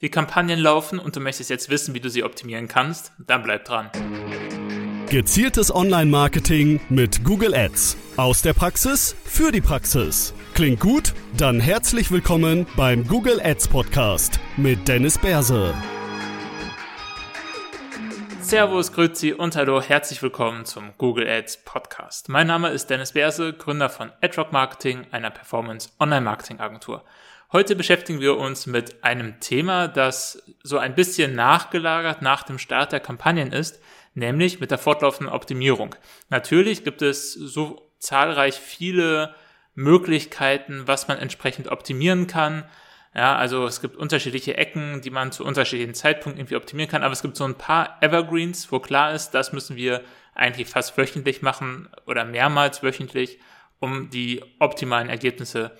Die Kampagnen laufen und du möchtest jetzt wissen, wie du sie optimieren kannst, dann bleib dran. Gezieltes Online-Marketing mit Google Ads. Aus der Praxis für die Praxis. Klingt gut? Dann herzlich willkommen beim Google Ads Podcast mit Dennis Berse. Servus, Grüezi und hallo, herzlich willkommen zum Google Ads Podcast. Mein Name ist Dennis Berse, Gründer von AdRock Marketing, einer Performance Online Marketing Agentur. Heute beschäftigen wir uns mit einem Thema, das so ein bisschen nachgelagert nach dem Start der Kampagnen ist, nämlich mit der fortlaufenden Optimierung. Natürlich gibt es so zahlreich viele Möglichkeiten, was man entsprechend optimieren kann. Ja, also es gibt unterschiedliche Ecken, die man zu unterschiedlichen Zeitpunkten irgendwie optimieren kann, aber es gibt so ein paar Evergreens, wo klar ist, das müssen wir eigentlich fast wöchentlich machen oder mehrmals wöchentlich, um die optimalen Ergebnisse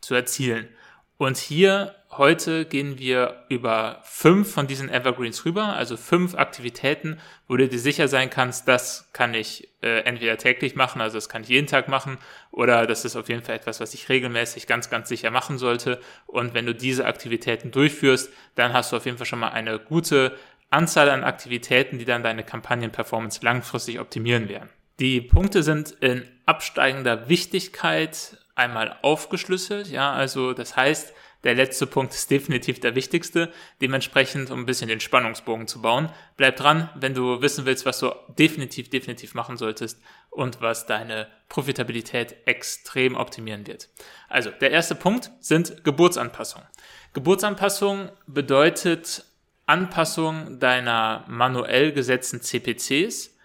zu erzielen. Und hier heute gehen wir über fünf von diesen Evergreens rüber, also fünf Aktivitäten, wo du dir sicher sein kannst, das kann ich äh, entweder täglich machen, also das kann ich jeden Tag machen, oder das ist auf jeden Fall etwas, was ich regelmäßig ganz, ganz sicher machen sollte. Und wenn du diese Aktivitäten durchführst, dann hast du auf jeden Fall schon mal eine gute Anzahl an Aktivitäten, die dann deine Kampagnenperformance langfristig optimieren werden. Die Punkte sind in absteigender Wichtigkeit einmal aufgeschlüsselt. Ja, also das heißt, der letzte Punkt ist definitiv der wichtigste. Dementsprechend, um ein bisschen den Spannungsbogen zu bauen, bleib dran, wenn du wissen willst, was du definitiv, definitiv machen solltest und was deine Profitabilität extrem optimieren wird. Also, der erste Punkt sind Geburtsanpassungen. Geburtsanpassung bedeutet Anpassung deiner manuell gesetzten CPCs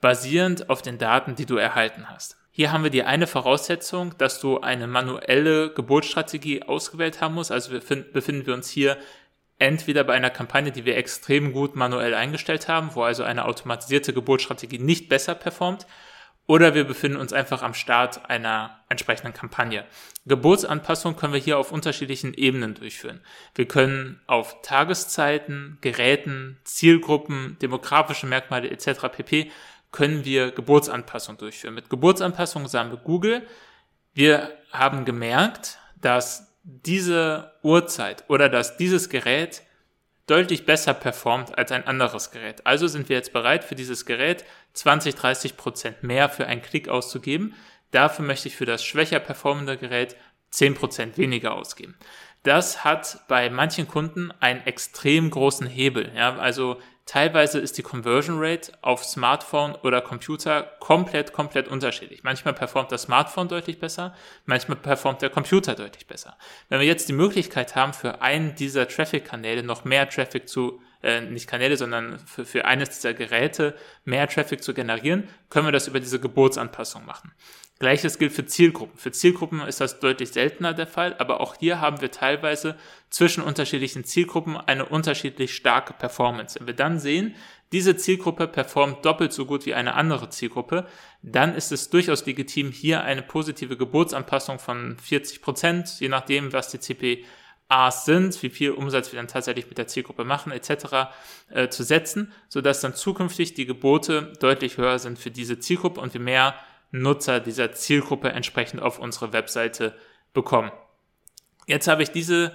basierend auf den Daten, die du erhalten hast. Hier haben wir die eine Voraussetzung, dass du eine manuelle Geburtsstrategie ausgewählt haben musst. Also befinden wir uns hier entweder bei einer Kampagne, die wir extrem gut manuell eingestellt haben, wo also eine automatisierte Geburtsstrategie nicht besser performt, oder wir befinden uns einfach am Start einer entsprechenden Kampagne. Geburtsanpassung können wir hier auf unterschiedlichen Ebenen durchführen. Wir können auf Tageszeiten, Geräten, Zielgruppen, demografische Merkmale etc. pp können wir Geburtsanpassung durchführen. Mit Geburtsanpassung sagen wir Google, wir haben gemerkt, dass diese Uhrzeit oder dass dieses Gerät deutlich besser performt als ein anderes Gerät. Also sind wir jetzt bereit, für dieses Gerät 20, 30 Prozent mehr für einen Klick auszugeben. Dafür möchte ich für das schwächer performende Gerät 10 Prozent weniger ausgeben. Das hat bei manchen Kunden einen extrem großen Hebel. Ja, also Teilweise ist die Conversion Rate auf Smartphone oder Computer komplett, komplett unterschiedlich. Manchmal performt das Smartphone deutlich besser, manchmal performt der Computer deutlich besser. Wenn wir jetzt die Möglichkeit haben, für einen dieser Traffic-Kanäle noch mehr Traffic zu, äh, nicht Kanäle, sondern für, für eines dieser Geräte mehr Traffic zu generieren, können wir das über diese Geburtsanpassung machen. Gleiches gilt für Zielgruppen. Für Zielgruppen ist das deutlich seltener der Fall, aber auch hier haben wir teilweise zwischen unterschiedlichen Zielgruppen eine unterschiedlich starke Performance. Wenn wir dann sehen, diese Zielgruppe performt doppelt so gut wie eine andere Zielgruppe, dann ist es durchaus legitim, hier eine positive Geburtsanpassung von 40 Prozent, je nachdem, was die CPAs sind, wie viel Umsatz wir dann tatsächlich mit der Zielgruppe machen, etc., äh, zu setzen, sodass dann zukünftig die Gebote deutlich höher sind für diese Zielgruppe und wir mehr Nutzer dieser Zielgruppe entsprechend auf unsere Webseite bekommen. Jetzt habe ich diese,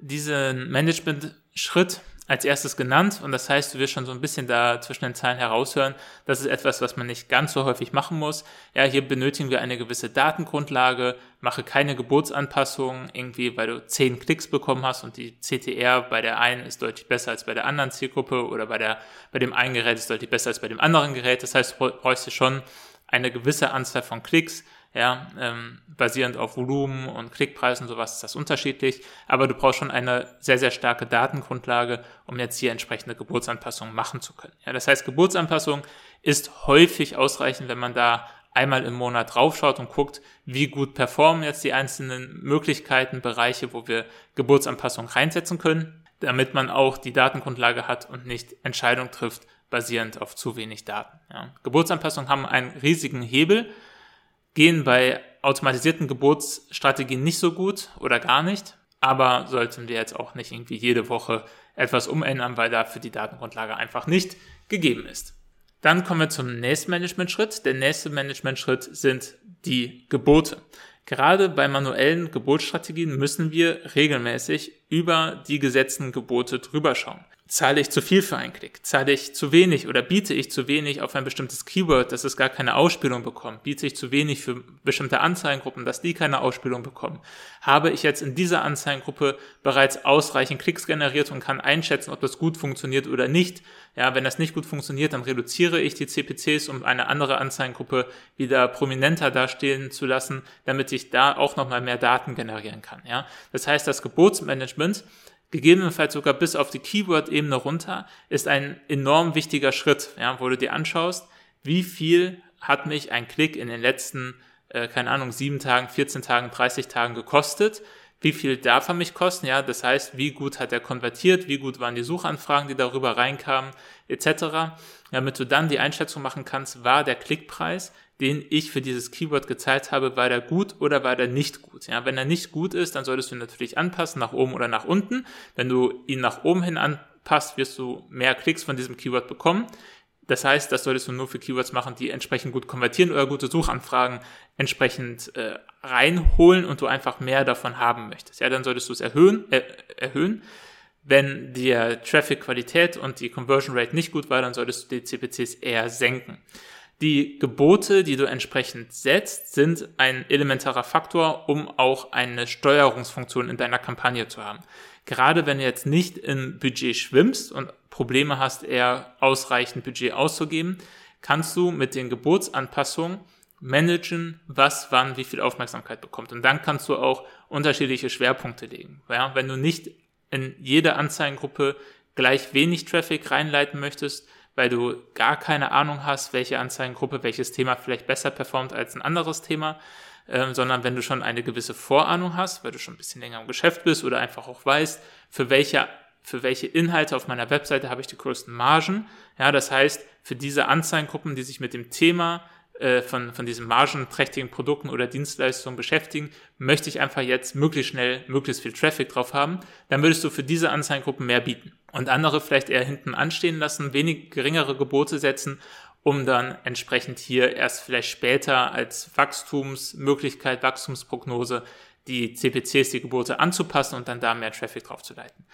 diesen Management-Schritt als erstes genannt und das heißt, du wirst schon so ein bisschen da zwischen den Zeilen heraushören, das ist etwas, was man nicht ganz so häufig machen muss. Ja, hier benötigen wir eine gewisse Datengrundlage, mache keine Geburtsanpassungen irgendwie, weil du zehn Klicks bekommen hast und die CTR bei der einen ist deutlich besser als bei der anderen Zielgruppe oder bei der, bei dem einen Gerät ist deutlich besser als bei dem anderen Gerät. Das heißt, du brauchst du schon eine gewisse Anzahl von Klicks, ja, ähm, basierend auf Volumen und Klickpreisen sowas ist das unterschiedlich, aber du brauchst schon eine sehr, sehr starke Datengrundlage, um jetzt hier entsprechende Geburtsanpassungen machen zu können. Ja, das heißt, Geburtsanpassung ist häufig ausreichend, wenn man da einmal im Monat draufschaut und guckt, wie gut performen jetzt die einzelnen Möglichkeiten, Bereiche, wo wir Geburtsanpassungen reinsetzen können, damit man auch die Datengrundlage hat und nicht Entscheidungen trifft, basierend auf zu wenig Daten. Ja. Geburtsanpassungen haben einen riesigen Hebel, gehen bei automatisierten Geburtsstrategien nicht so gut oder gar nicht, aber sollten wir jetzt auch nicht irgendwie jede Woche etwas umändern, weil dafür die Datengrundlage einfach nicht gegeben ist. Dann kommen wir zum nächsten Management-Schritt. Der nächste Management-Schritt sind die Gebote. Gerade bei manuellen Gebotsstrategien müssen wir regelmäßig über die gesetzten Gebote drüber schauen. Zahle ich zu viel für einen Klick? Zahle ich zu wenig oder biete ich zu wenig auf ein bestimmtes Keyword, dass es gar keine Ausspielung bekommt? Biete ich zu wenig für bestimmte Anzeigengruppen, dass die keine Ausspielung bekommen? Habe ich jetzt in dieser Anzeigengruppe bereits ausreichend Klicks generiert und kann einschätzen, ob das gut funktioniert oder nicht? Ja, wenn das nicht gut funktioniert, dann reduziere ich die CPCs, um eine andere Anzeigengruppe wieder prominenter dastehen zu lassen, damit ich da auch nochmal mehr Daten generieren kann. Ja, das heißt, das Gebotsmanagement gegebenenfalls sogar bis auf die Keyword-Ebene runter, ist ein enorm wichtiger Schritt, ja, wo du dir anschaust, wie viel hat mich ein Klick in den letzten, äh, keine Ahnung, sieben Tagen, 14 Tagen, 30 Tagen gekostet, wie viel darf er mich kosten, ja, das heißt, wie gut hat er konvertiert, wie gut waren die Suchanfragen, die darüber reinkamen, etc., damit du dann die Einschätzung machen kannst, war der Klickpreis den ich für dieses Keyword gezahlt habe, war der gut oder war der nicht gut. Ja, wenn er nicht gut ist, dann solltest du ihn natürlich anpassen, nach oben oder nach unten. Wenn du ihn nach oben hin anpasst, wirst du mehr Klicks von diesem Keyword bekommen. Das heißt, das solltest du nur für Keywords machen, die entsprechend gut konvertieren oder gute Suchanfragen entsprechend äh, reinholen und du einfach mehr davon haben möchtest. Ja, dann solltest du es erhöhen, äh, erhöhen. Wenn die Traffic-Qualität und die Conversion Rate nicht gut war, dann solltest du die CPCs eher senken. Die Gebote, die du entsprechend setzt, sind ein elementarer Faktor, um auch eine Steuerungsfunktion in deiner Kampagne zu haben. Gerade wenn du jetzt nicht im Budget schwimmst und Probleme hast, eher ausreichend Budget auszugeben, kannst du mit den Gebotsanpassungen managen, was wann wie viel Aufmerksamkeit bekommt. Und dann kannst du auch unterschiedliche Schwerpunkte legen. Ja, wenn du nicht in jede Anzeigengruppe gleich wenig Traffic reinleiten möchtest, weil du gar keine Ahnung hast, welche Anzeigengruppe, welches Thema vielleicht besser performt als ein anderes Thema, ähm, sondern wenn du schon eine gewisse Vorahnung hast, weil du schon ein bisschen länger im Geschäft bist oder einfach auch weißt, für welche für welche Inhalte auf meiner Webseite habe ich die größten Margen. Ja, das heißt, für diese Anzeigengruppen, die sich mit dem Thema äh, von, von diesen margenträchtigen Produkten oder Dienstleistungen beschäftigen, möchte ich einfach jetzt möglichst schnell, möglichst viel Traffic drauf haben, dann würdest du für diese Anzeigengruppen mehr bieten. Und andere vielleicht eher hinten anstehen lassen, wenig geringere Gebote setzen, um dann entsprechend hier erst vielleicht später als Wachstumsmöglichkeit, Wachstumsprognose die CPCs, die Gebote anzupassen und dann da mehr Traffic drauf zu leiten.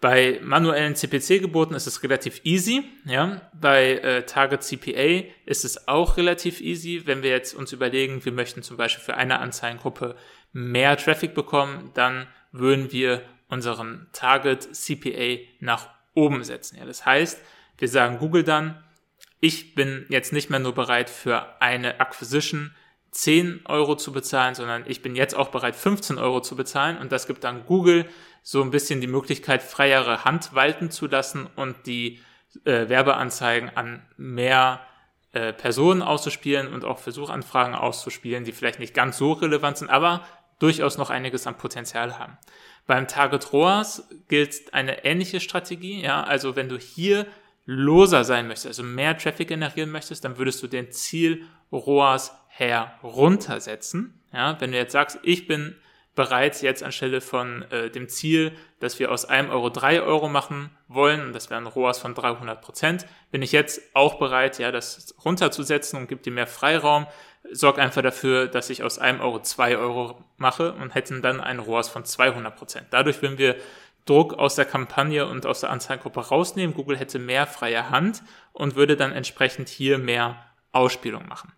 Bei manuellen CPC-Geboten ist es relativ easy. Ja? Bei äh, Target CPA ist es auch relativ easy. Wenn wir jetzt uns überlegen, wir möchten zum Beispiel für eine Anzeigengruppe mehr Traffic bekommen, dann würden wir unseren Target CPA nach oben setzen. Ja? Das heißt, wir sagen Google dann, ich bin jetzt nicht mehr nur bereit für eine Acquisition 10 Euro zu bezahlen, sondern ich bin jetzt auch bereit 15 Euro zu bezahlen und das gibt dann Google so ein bisschen die Möglichkeit, freiere Hand walten zu lassen und die äh, Werbeanzeigen an mehr äh, Personen auszuspielen und auch Versuchanfragen auszuspielen, die vielleicht nicht ganz so relevant sind, aber durchaus noch einiges an Potenzial haben. Beim Target ROAS gilt eine ähnliche Strategie, ja, also wenn du hier loser sein möchtest, also mehr Traffic generieren möchtest, dann würdest du den Ziel ROAS heruntersetzen. Ja, wenn du jetzt sagst, ich bin bereits jetzt anstelle von äh, dem Ziel, dass wir aus einem Euro drei Euro machen wollen, und das wäre ein ROAS von 300 Prozent, bin ich jetzt auch bereit, ja, das runterzusetzen und gibt dir mehr Freiraum, sorgt einfach dafür, dass ich aus einem Euro zwei Euro mache und hätten dann einen ROAS von 200 Prozent. Dadurch würden wir Druck aus der Kampagne und aus der Anzeigengruppe rausnehmen. Google hätte mehr freie Hand und würde dann entsprechend hier mehr Ausspielung machen.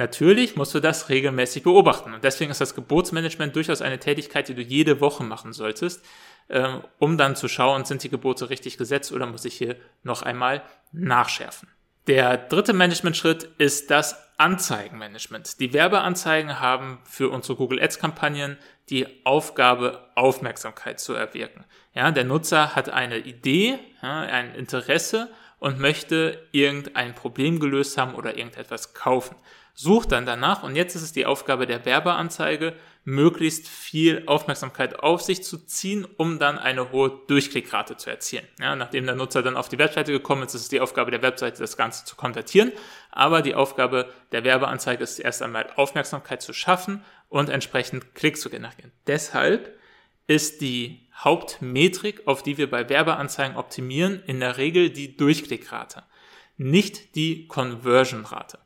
Natürlich musst du das regelmäßig beobachten. Und deswegen ist das Gebotsmanagement durchaus eine Tätigkeit, die du jede Woche machen solltest, ähm, um dann zu schauen, sind die Gebote richtig gesetzt oder muss ich hier noch einmal nachschärfen. Der dritte Managementschritt ist das Anzeigenmanagement. Die Werbeanzeigen haben für unsere Google Ads Kampagnen die Aufgabe, Aufmerksamkeit zu erwirken. Ja, der Nutzer hat eine Idee, ja, ein Interesse und möchte irgendein Problem gelöst haben oder irgendetwas kaufen sucht dann danach und jetzt ist es die Aufgabe der Werbeanzeige, möglichst viel Aufmerksamkeit auf sich zu ziehen, um dann eine hohe Durchklickrate zu erzielen. Ja, nachdem der Nutzer dann auf die Webseite gekommen ist, ist es die Aufgabe der Webseite, das Ganze zu konvertieren. Aber die Aufgabe der Werbeanzeige ist erst einmal Aufmerksamkeit zu schaffen und entsprechend Klicks zu generieren. Deshalb ist die Hauptmetrik, auf die wir bei Werbeanzeigen optimieren, in der Regel die Durchklickrate, nicht die Conversion-Rate.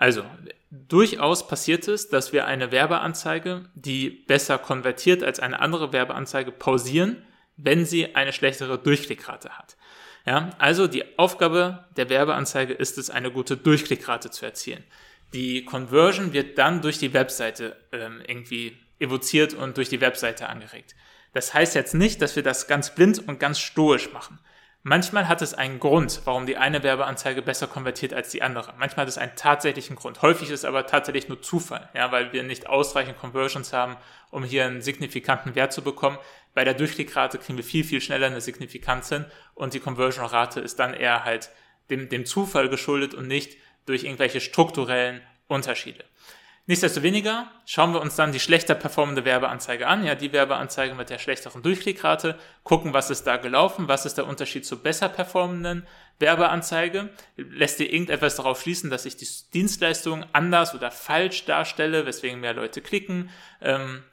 Also, durchaus passiert es, dass wir eine Werbeanzeige, die besser konvertiert als eine andere Werbeanzeige, pausieren, wenn sie eine schlechtere Durchklickrate hat. Ja, also die Aufgabe der Werbeanzeige ist es, eine gute Durchklickrate zu erzielen. Die Conversion wird dann durch die Webseite ähm, irgendwie evoziert und durch die Webseite angeregt. Das heißt jetzt nicht, dass wir das ganz blind und ganz stoisch machen. Manchmal hat es einen Grund, warum die eine Werbeanzeige besser konvertiert als die andere. Manchmal hat es einen tatsächlichen Grund. Häufig ist es aber tatsächlich nur Zufall, ja, weil wir nicht ausreichend Conversions haben, um hier einen signifikanten Wert zu bekommen. Bei der Durchklickrate kriegen wir viel, viel schneller eine Signifikanz hin und die Conversion-Rate ist dann eher halt dem, dem Zufall geschuldet und nicht durch irgendwelche strukturellen Unterschiede. Nichtsdestoweniger schauen wir uns dann die schlechter performende Werbeanzeige an, ja, die Werbeanzeige mit der schlechteren Durchklickrate, gucken, was ist da gelaufen, was ist der Unterschied zur besser performenden Werbeanzeige, lässt dir irgendetwas darauf schließen, dass ich die Dienstleistung anders oder falsch darstelle, weswegen mehr Leute klicken, ähm,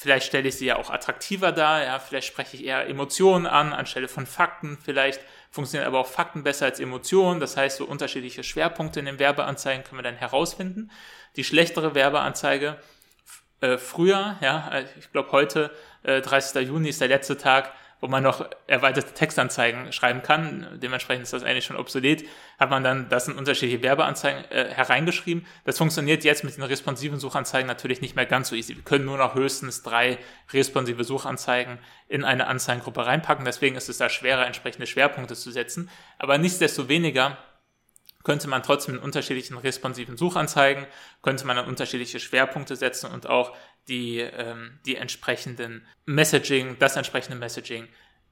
Vielleicht stelle ich sie ja auch attraktiver dar, ja, vielleicht spreche ich eher Emotionen an anstelle von Fakten, vielleicht funktionieren aber auch Fakten besser als Emotionen, das heißt, so unterschiedliche Schwerpunkte in den Werbeanzeigen können wir dann herausfinden. Die schlechtere Werbeanzeige äh, früher, ja, ich glaube heute, äh, 30. Juni ist der letzte Tag, wo man noch erweiterte Textanzeigen schreiben kann. Dementsprechend ist das eigentlich schon obsolet. Hat man dann das in unterschiedliche Werbeanzeigen äh, hereingeschrieben. Das funktioniert jetzt mit den responsiven Suchanzeigen natürlich nicht mehr ganz so easy. Wir können nur noch höchstens drei responsive Suchanzeigen in eine Anzeigengruppe reinpacken. Deswegen ist es da schwerer, entsprechende Schwerpunkte zu setzen. Aber nichtsdestoweniger könnte man trotzdem in unterschiedlichen responsiven Suchanzeigen, könnte man dann unterschiedliche Schwerpunkte setzen und auch die, ähm, die entsprechenden Messaging, das entsprechende Messaging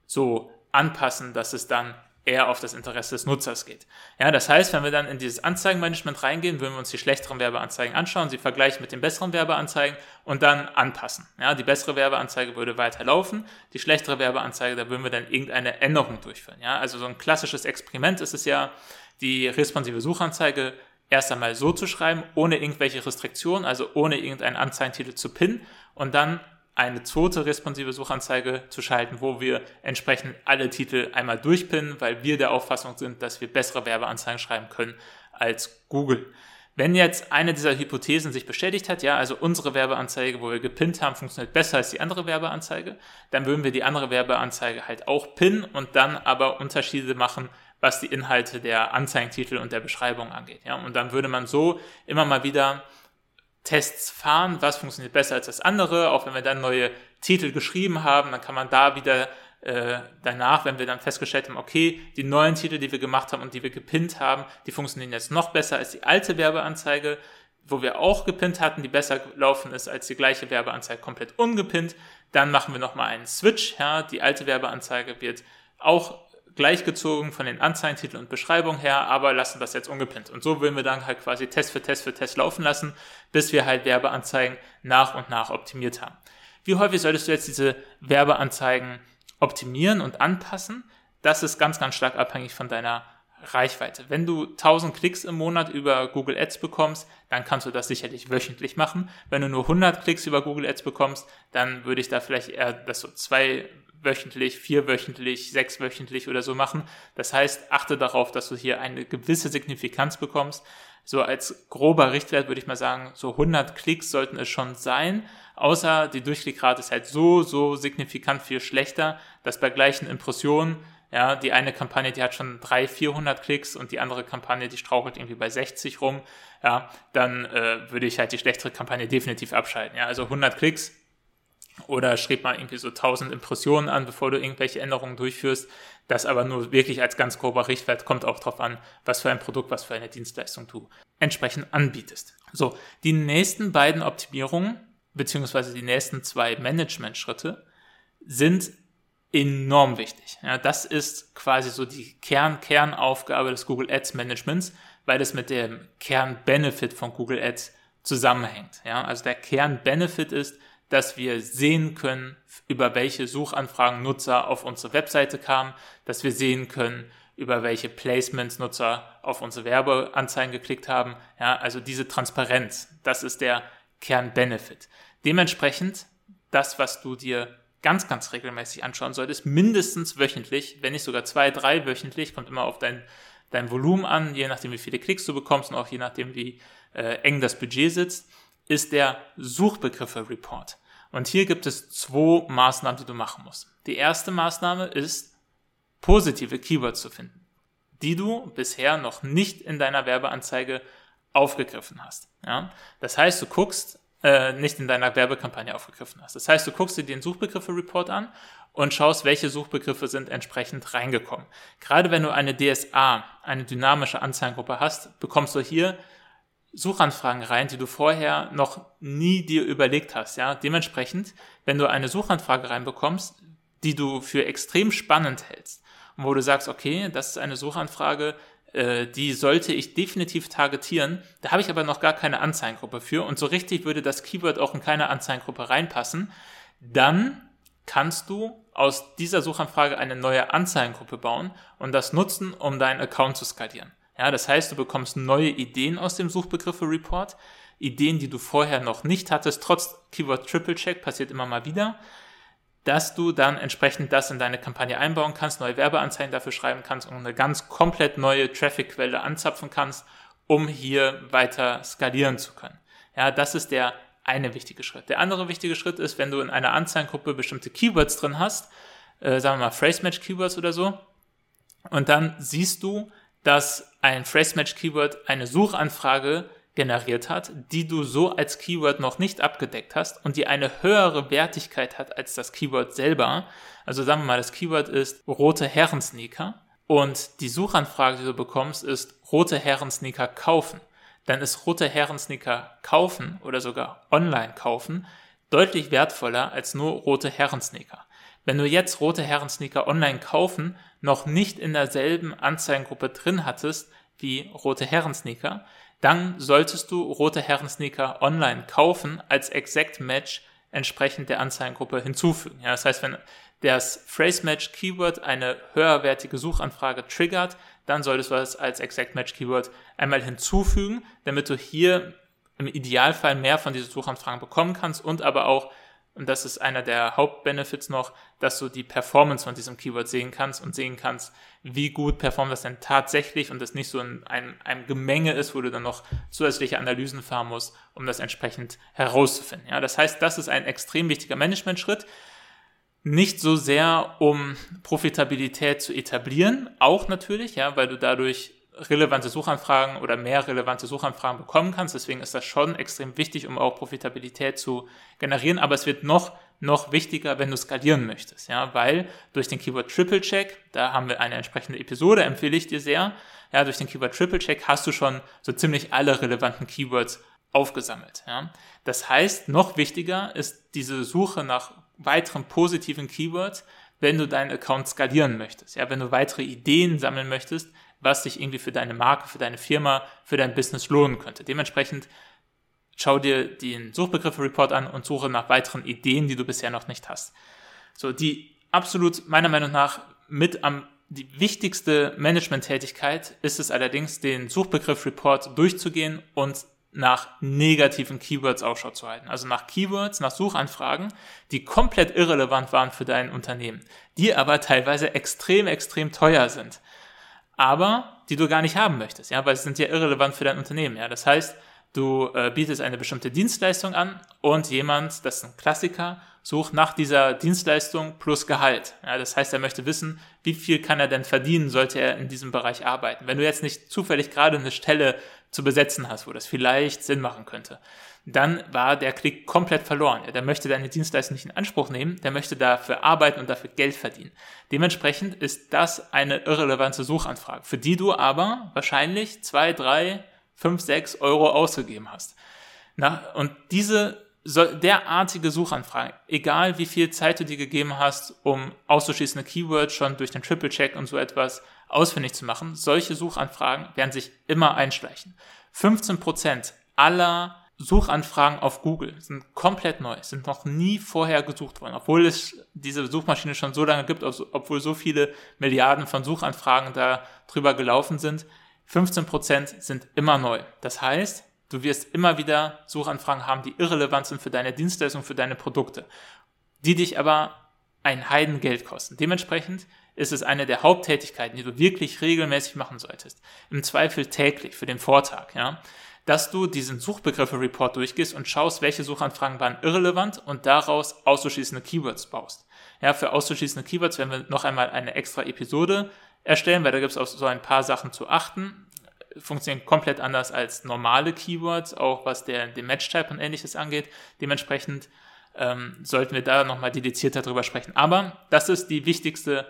so anpassen, dass es dann eher auf das Interesse des Nutzers geht. Ja, das heißt, wenn wir dann in dieses Anzeigenmanagement reingehen, würden wir uns die schlechteren Werbeanzeigen anschauen, sie vergleichen mit den besseren Werbeanzeigen und dann anpassen. Ja, die bessere Werbeanzeige würde weiterlaufen, die schlechtere Werbeanzeige, da würden wir dann irgendeine Änderung durchführen. Ja, also so ein klassisches Experiment ist es ja, die responsive Suchanzeige erst einmal so zu schreiben, ohne irgendwelche Restriktionen, also ohne irgendeinen Anzeigentitel zu pinnen und dann eine zweite responsive Suchanzeige zu schalten, wo wir entsprechend alle Titel einmal durchpinnen, weil wir der Auffassung sind, dass wir bessere Werbeanzeigen schreiben können als Google. Wenn jetzt eine dieser Hypothesen sich bestätigt hat, ja, also unsere Werbeanzeige, wo wir gepinnt haben, funktioniert besser als die andere Werbeanzeige, dann würden wir die andere Werbeanzeige halt auch pinnen und dann aber Unterschiede machen was die Inhalte der Anzeigentitel und der Beschreibung angeht. Ja? Und dann würde man so immer mal wieder Tests fahren, was funktioniert besser als das andere. Auch wenn wir dann neue Titel geschrieben haben, dann kann man da wieder äh, danach, wenn wir dann festgestellt haben, okay, die neuen Titel, die wir gemacht haben und die wir gepinnt haben, die funktionieren jetzt noch besser als die alte Werbeanzeige, wo wir auch gepinnt hatten, die besser gelaufen ist als die gleiche Werbeanzeige komplett ungepinnt. Dann machen wir nochmal einen Switch. Ja, die alte Werbeanzeige wird auch gleichgezogen von den Anzeigentiteln und Beschreibungen her, aber lassen das jetzt ungepinnt. Und so würden wir dann halt quasi Test für Test für Test laufen lassen, bis wir halt Werbeanzeigen nach und nach optimiert haben. Wie häufig solltest du jetzt diese Werbeanzeigen optimieren und anpassen? Das ist ganz, ganz stark abhängig von deiner Reichweite. Wenn du 1000 Klicks im Monat über Google Ads bekommst, dann kannst du das sicherlich wöchentlich machen. Wenn du nur 100 Klicks über Google Ads bekommst, dann würde ich da vielleicht eher das so zwei wöchentlich, vierwöchentlich, sechswöchentlich oder so machen. Das heißt, achte darauf, dass du hier eine gewisse Signifikanz bekommst. So als grober Richtwert würde ich mal sagen, so 100 Klicks sollten es schon sein. Außer die Durchklickrate ist halt so, so signifikant viel schlechter, dass bei gleichen Impressionen, ja, die eine Kampagne, die hat schon 300, 400 Klicks und die andere Kampagne, die strauchelt irgendwie bei 60 rum, ja, dann äh, würde ich halt die schlechtere Kampagne definitiv abschalten. Ja, also 100 Klicks oder schreib mal irgendwie so 1000 Impressionen an, bevor du irgendwelche Änderungen durchführst. Das aber nur wirklich als ganz grober Richtwert kommt auch darauf an, was für ein Produkt, was für eine Dienstleistung du entsprechend anbietest. So, die nächsten beiden Optimierungen, beziehungsweise die nächsten zwei Management-Schritte sind enorm wichtig. Ja, das ist quasi so die Kern, Kernaufgabe des Google Ads Managements, weil das mit dem Kern-Benefit von Google Ads zusammenhängt. Ja, also der Kern-Benefit ist, dass wir sehen können, über welche Suchanfragen Nutzer auf unsere Webseite kamen, dass wir sehen können, über welche Placements Nutzer auf unsere Werbeanzeigen geklickt haben. Ja, also diese Transparenz, das ist der Kernbenefit. Dementsprechend, das, was du dir ganz, ganz regelmäßig anschauen solltest, mindestens wöchentlich, wenn nicht sogar zwei, drei wöchentlich, kommt immer auf dein dein Volumen an, je nachdem, wie viele Klicks du bekommst und auch je nachdem, wie äh, eng das Budget sitzt, ist der Suchbegriffe-Report. Und hier gibt es zwei Maßnahmen, die du machen musst. Die erste Maßnahme ist, positive Keywords zu finden, die du bisher noch nicht in deiner Werbeanzeige aufgegriffen hast. Ja? Das heißt, du guckst, äh, nicht in deiner Werbekampagne aufgegriffen hast. Das heißt, du guckst dir den Suchbegriffe-Report an und schaust, welche Suchbegriffe sind entsprechend reingekommen. Gerade wenn du eine DSA, eine dynamische Anzeigengruppe hast, bekommst du hier Suchanfragen rein, die du vorher noch nie dir überlegt hast. Ja, dementsprechend, wenn du eine Suchanfrage reinbekommst, die du für extrem spannend hältst und wo du sagst, okay, das ist eine Suchanfrage, äh, die sollte ich definitiv targetieren. Da habe ich aber noch gar keine Anzeigengruppe für und so richtig würde das Keyword auch in keine Anzeigengruppe reinpassen. Dann kannst du aus dieser Suchanfrage eine neue Anzeigengruppe bauen und das nutzen, um deinen Account zu skalieren. Ja, das heißt, du bekommst neue Ideen aus dem Suchbegriffe-Report, Ideen, die du vorher noch nicht hattest, trotz Keyword Triple Check, passiert immer mal wieder dass du dann entsprechend das in deine Kampagne einbauen kannst, neue Werbeanzeigen dafür schreiben kannst und eine ganz komplett neue Traffic-Quelle anzapfen kannst, um hier weiter skalieren zu können. Ja, das ist der eine wichtige Schritt. Der andere wichtige Schritt ist, wenn du in einer Anzeigengruppe bestimmte Keywords drin hast, äh, sagen wir mal Phrase Match Keywords oder so, und dann siehst du, dass ein Phrase Match Keyword eine Suchanfrage generiert hat, die du so als Keyword noch nicht abgedeckt hast und die eine höhere Wertigkeit hat als das Keyword selber. Also sagen wir mal, das Keyword ist rote Herrensneaker und die Suchanfrage, die du bekommst, ist rote Herrensneaker kaufen. Dann ist rote Herrensneaker kaufen oder sogar online kaufen deutlich wertvoller als nur rote Herrensneaker. Wenn du jetzt rote Herrensneaker online kaufen noch nicht in derselben Anzeigengruppe drin hattest wie rote Herrensneaker, dann solltest du rote Herren Sneaker online kaufen als Exact Match entsprechend der Anzeigengruppe hinzufügen. Ja, das heißt, wenn das Phrase Match Keyword eine höherwertige Suchanfrage triggert, dann solltest du das als Exact Match Keyword einmal hinzufügen, damit du hier im Idealfall mehr von diesen Suchanfragen bekommen kannst und aber auch und das ist einer der Hauptbenefits noch, dass du die Performance von diesem Keyword sehen kannst und sehen kannst, wie gut performt das denn tatsächlich und das nicht so in einem, einem Gemenge ist, wo du dann noch zusätzliche Analysen fahren musst, um das entsprechend herauszufinden. Ja, das heißt, das ist ein extrem wichtiger Managementschritt. Nicht so sehr, um Profitabilität zu etablieren, auch natürlich, ja, weil du dadurch relevante Suchanfragen oder mehr relevante Suchanfragen bekommen kannst. Deswegen ist das schon extrem wichtig, um auch Profitabilität zu generieren. Aber es wird noch, noch wichtiger, wenn du skalieren möchtest. Ja, weil durch den Keyword Triple Check, da haben wir eine entsprechende Episode, empfehle ich dir sehr. Ja, durch den Keyword Triple Check hast du schon so ziemlich alle relevanten Keywords aufgesammelt. Ja. Das heißt, noch wichtiger ist diese Suche nach weiteren positiven Keywords, wenn du deinen Account skalieren möchtest. Ja, wenn du weitere Ideen sammeln möchtest, was sich irgendwie für deine Marke, für deine Firma, für dein Business lohnen könnte. Dementsprechend schau dir den Suchbegriffe-Report an und suche nach weiteren Ideen, die du bisher noch nicht hast. So, die absolut meiner Meinung nach mit am die wichtigste Management-Tätigkeit ist es allerdings, den Suchbegriff-Report durchzugehen und nach negativen Keywords Ausschau zu halten. Also nach Keywords, nach Suchanfragen, die komplett irrelevant waren für dein Unternehmen, die aber teilweise extrem, extrem teuer sind aber die du gar nicht haben möchtest, ja, weil sie sind ja irrelevant für dein Unternehmen, ja. Das heißt, du äh, bietest eine bestimmte Dienstleistung an und jemand, das ist ein Klassiker, sucht nach dieser Dienstleistung plus Gehalt. Ja, das heißt, er möchte wissen, wie viel kann er denn verdienen, sollte er in diesem Bereich arbeiten. Wenn du jetzt nicht zufällig gerade eine Stelle zu besetzen hast, wo das vielleicht Sinn machen könnte, dann war der Klick komplett verloren. Der möchte deine Dienstleistung nicht in Anspruch nehmen, der möchte dafür arbeiten und dafür Geld verdienen. Dementsprechend ist das eine irrelevante Suchanfrage, für die du aber wahrscheinlich zwei, drei, fünf, sechs Euro ausgegeben hast. Na, und diese derartige Suchanfragen, egal wie viel Zeit du dir gegeben hast, um auszuschließende Keywords schon durch den Triple Check und so etwas ausfindig zu machen, solche Suchanfragen werden sich immer einschleichen. 15% aller Suchanfragen auf Google sind komplett neu, sind noch nie vorher gesucht worden, obwohl es diese Suchmaschine schon so lange gibt, obwohl so viele Milliarden von Suchanfragen da drüber gelaufen sind. 15% sind immer neu. Das heißt, du wirst immer wieder Suchanfragen haben, die irrelevant sind für deine Dienstleistung, für deine Produkte, die dich aber ein Heidengeld kosten. Dementsprechend ist es eine der Haupttätigkeiten, die du wirklich regelmäßig machen solltest. Im Zweifel täglich für den Vortag, ja. Dass du diesen Suchbegriffe-Report durchgehst und schaust, welche Suchanfragen waren irrelevant und daraus auszuschließende Keywords baust. Ja, für auszuschließende Keywords werden wir noch einmal eine extra Episode erstellen, weil da gibt es auch so ein paar Sachen zu achten. Funktionieren komplett anders als normale Keywords, auch was der, den Match-Type und ähnliches angeht. Dementsprechend ähm, sollten wir da nochmal dedizierter drüber sprechen. Aber das ist die wichtigste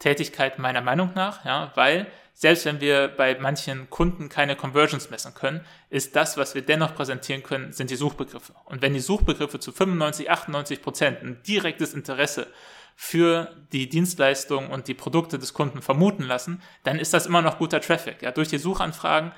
Tätigkeit meiner Meinung nach, ja, weil selbst wenn wir bei manchen Kunden keine Conversions messen können, ist das, was wir dennoch präsentieren können, sind die Suchbegriffe. Und wenn die Suchbegriffe zu 95, 98 Prozent ein direktes Interesse für die Dienstleistung und die Produkte des Kunden vermuten lassen, dann ist das immer noch guter Traffic. Ja, durch die Suchanfragen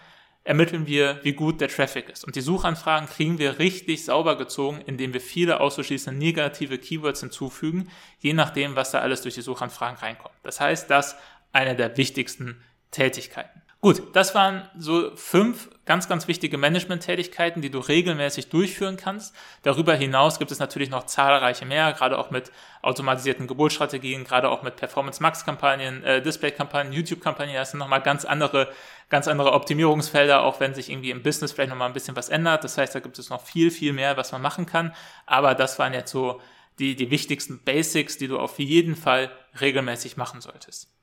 ermitteln wir, wie gut der Traffic ist. Und die Suchanfragen kriegen wir richtig sauber gezogen, indem wir viele auszuschließende negative Keywords hinzufügen, je nachdem, was da alles durch die Suchanfragen reinkommt. Das heißt, das eine der wichtigsten Tätigkeiten. Gut, das waren so fünf ganz, ganz wichtige Management-Tätigkeiten, die du regelmäßig durchführen kannst. Darüber hinaus gibt es natürlich noch zahlreiche mehr, gerade auch mit automatisierten Geburtsstrategien, gerade auch mit Performance-Max-Kampagnen, äh, Display-Kampagnen, YouTube-Kampagnen. Das sind nochmal ganz andere, ganz andere Optimierungsfelder, auch wenn sich irgendwie im Business vielleicht nochmal ein bisschen was ändert. Das heißt, da gibt es noch viel, viel mehr, was man machen kann. Aber das waren jetzt so die, die wichtigsten Basics, die du auf jeden Fall regelmäßig machen solltest.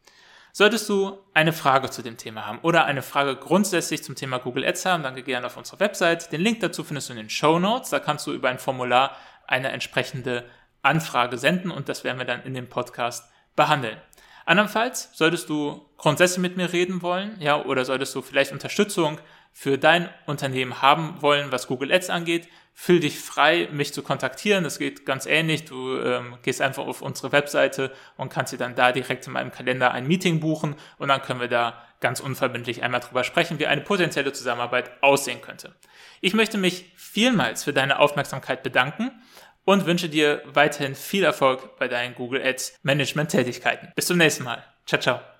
Solltest du eine Frage zu dem Thema haben oder eine Frage grundsätzlich zum Thema Google Ads haben, dann geh gerne auf unsere Website. Den Link dazu findest du in den Show Notes. Da kannst du über ein Formular eine entsprechende Anfrage senden und das werden wir dann in dem Podcast behandeln. Andernfalls solltest du grundsätzlich mit mir reden wollen, ja, oder solltest du vielleicht Unterstützung für dein Unternehmen haben wollen, was Google Ads angeht, fühl dich frei, mich zu kontaktieren. Das geht ganz ähnlich. Du ähm, gehst einfach auf unsere Webseite und kannst dir dann da direkt in meinem Kalender ein Meeting buchen und dann können wir da ganz unverbindlich einmal drüber sprechen, wie eine potenzielle Zusammenarbeit aussehen könnte. Ich möchte mich vielmals für deine Aufmerksamkeit bedanken und wünsche dir weiterhin viel Erfolg bei deinen Google Ads Management Tätigkeiten. Bis zum nächsten Mal. Ciao, ciao.